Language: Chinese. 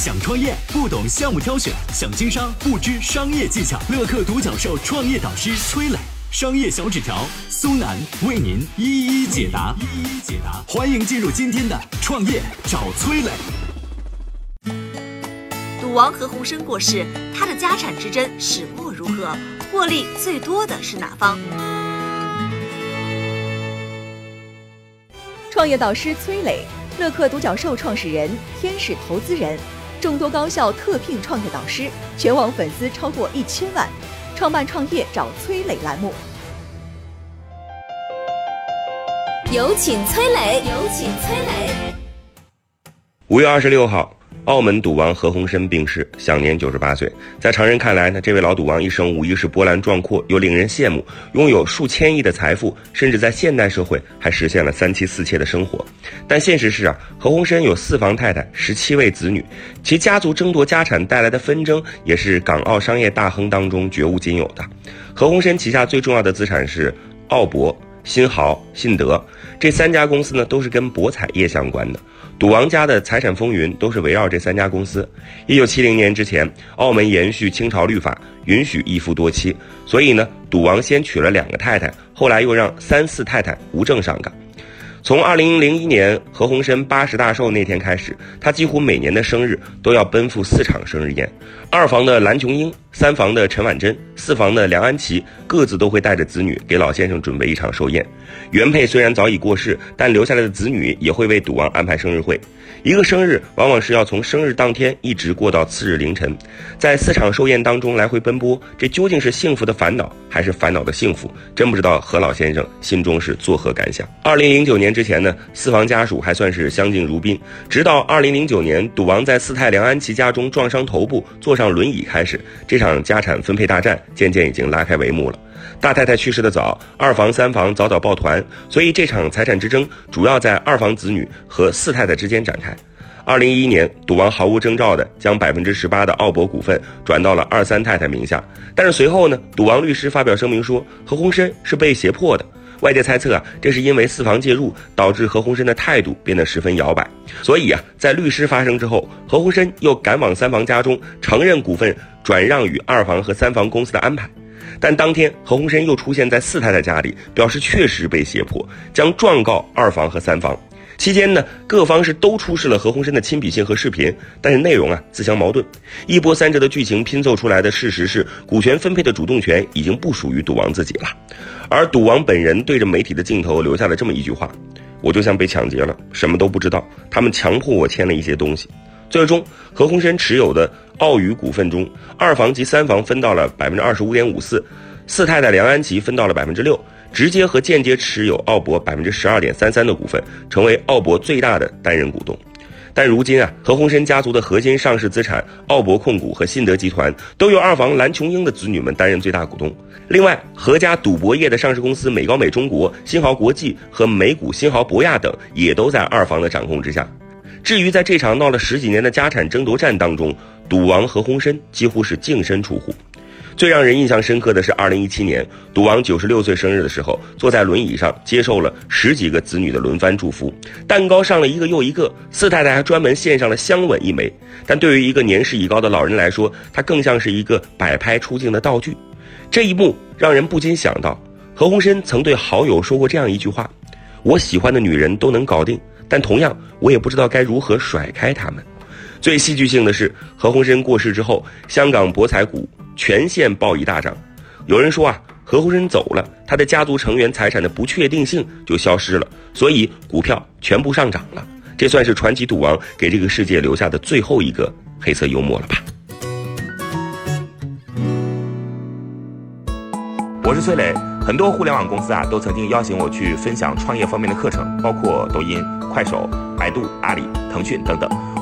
想创业不懂项目挑选，想经商不知商业技巧。乐客独角兽创业导师崔磊，商业小纸条苏南为您一一解答。一一解答，欢迎进入今天的创业找崔磊。赌王何鸿燊过世，他的家产之争始末如何？获利最多的是哪方？创业导师崔磊，乐客独角兽创始人，天使投资人，众多高校特聘创业导师，全网粉丝超过一千万，创办创业找崔磊栏目。有请崔磊，有请崔磊。五月二十六号。澳门赌王何鸿燊病逝，享年九十八岁。在常人看来呢，这位老赌王一生无疑是波澜壮阔又令人羡慕，拥有数千亿的财富，甚至在现代社会还实现了三妻四妾的生活。但现实是啊，何鸿燊有四房太太，十七位子女，其家族争夺家产带来的纷争，也是港澳商业大亨当中绝无仅有的。何鸿燊旗下最重要的资产是澳博、新豪、信德这三家公司呢，都是跟博彩业相关的。赌王家的财产风云都是围绕这三家公司。一九七零年之前，澳门延续清朝律法，允许一夫多妻，所以呢，赌王先娶了两个太太，后来又让三四太太无证上岗。从二零零一年何鸿燊八十大寿那天开始，他几乎每年的生日都要奔赴四场生日宴。二房的蓝琼英、三房的陈婉珍、四房的梁安琪，各自都会带着子女给老先生准备一场寿宴。原配虽然早已过世，但留下来的子女也会为赌王安排生日会。一个生日往往是要从生日当天一直过到次日凌晨，在四场寿宴当中来回奔波，这究竟是幸福的烦恼，还是烦恼的幸福？真不知道何老先生心中是作何感想。二零零九年之前呢，四房家属还算是相敬如宾，直到二零零九年赌王在四太梁安琪家中撞伤头部，坐上轮椅开始，这场家产分配大战渐渐已经拉开帷幕了。大太太去世的早，二房三房早早抱团，所以这场财产之争主要在二房子女和四太太之间展开。二零一一年，赌王毫无征兆地将百分之十八的奥博股份转到了二三太太名下，但是随后呢，赌王律师发表声明说何鸿燊是被胁迫的。外界猜测啊，这是因为四房介入导致何鸿燊的态度变得十分摇摆，所以啊，在律师发声之后，何鸿燊又赶往三房家中承认股份转让与二房和三房公司的安排。但当天何鸿燊又出现在四太太家里，表示确实被胁迫，将状告二房和三房。期间呢，各方是都出示了何鸿燊的亲笔信和视频，但是内容啊自相矛盾。一波三折的剧情拼凑出来的事实是，股权分配的主动权已经不属于赌王自己了。而赌王本人对着媒体的镜头留下了这么一句话：“我就像被抢劫了，什么都不知道。他们强迫我签了一些东西。”最终，何鸿燊持有的澳宇股份中，二房及三房分到了百分之二十五点五四，四太太梁安琪分到了百分之六，直接和间接持有奥博百分之十二点三三的股份，成为奥博最大的担任股东。但如今啊，何鸿燊家族的核心上市资产奥博控股和信德集团，都由二房蓝琼英的子女们担任最大股东。另外，何家赌博业的上市公司美高美中国、新豪国际和美股新豪博亚等，也都在二房的掌控之下。至于在这场闹了十几年的家产争夺战当中，赌王何鸿燊几乎是净身出户。最让人印象深刻的是，二零一七年赌王九十六岁生日的时候，坐在轮椅上接受了十几个子女的轮番祝福，蛋糕上了一个又一个，四太太还专门献上了香吻一枚。但对于一个年事已高的老人来说，他更像是一个摆拍出镜的道具。这一幕让人不禁想到，何鸿燊曾对好友说过这样一句话：“我喜欢的女人都能搞定。”但同样，我也不知道该如何甩开他们。最戏剧性的是，何鸿燊过世之后，香港博彩股全线暴一大涨。有人说啊，何鸿燊走了，他的家族成员财产的不确定性就消失了，所以股票全部上涨了。这算是传奇赌王给这个世界留下的最后一个黑色幽默了吧？我是崔磊，很多互联网公司啊都曾经邀请我去分享创业方面的课程，包括抖音。快手、百度、阿里、腾讯等等，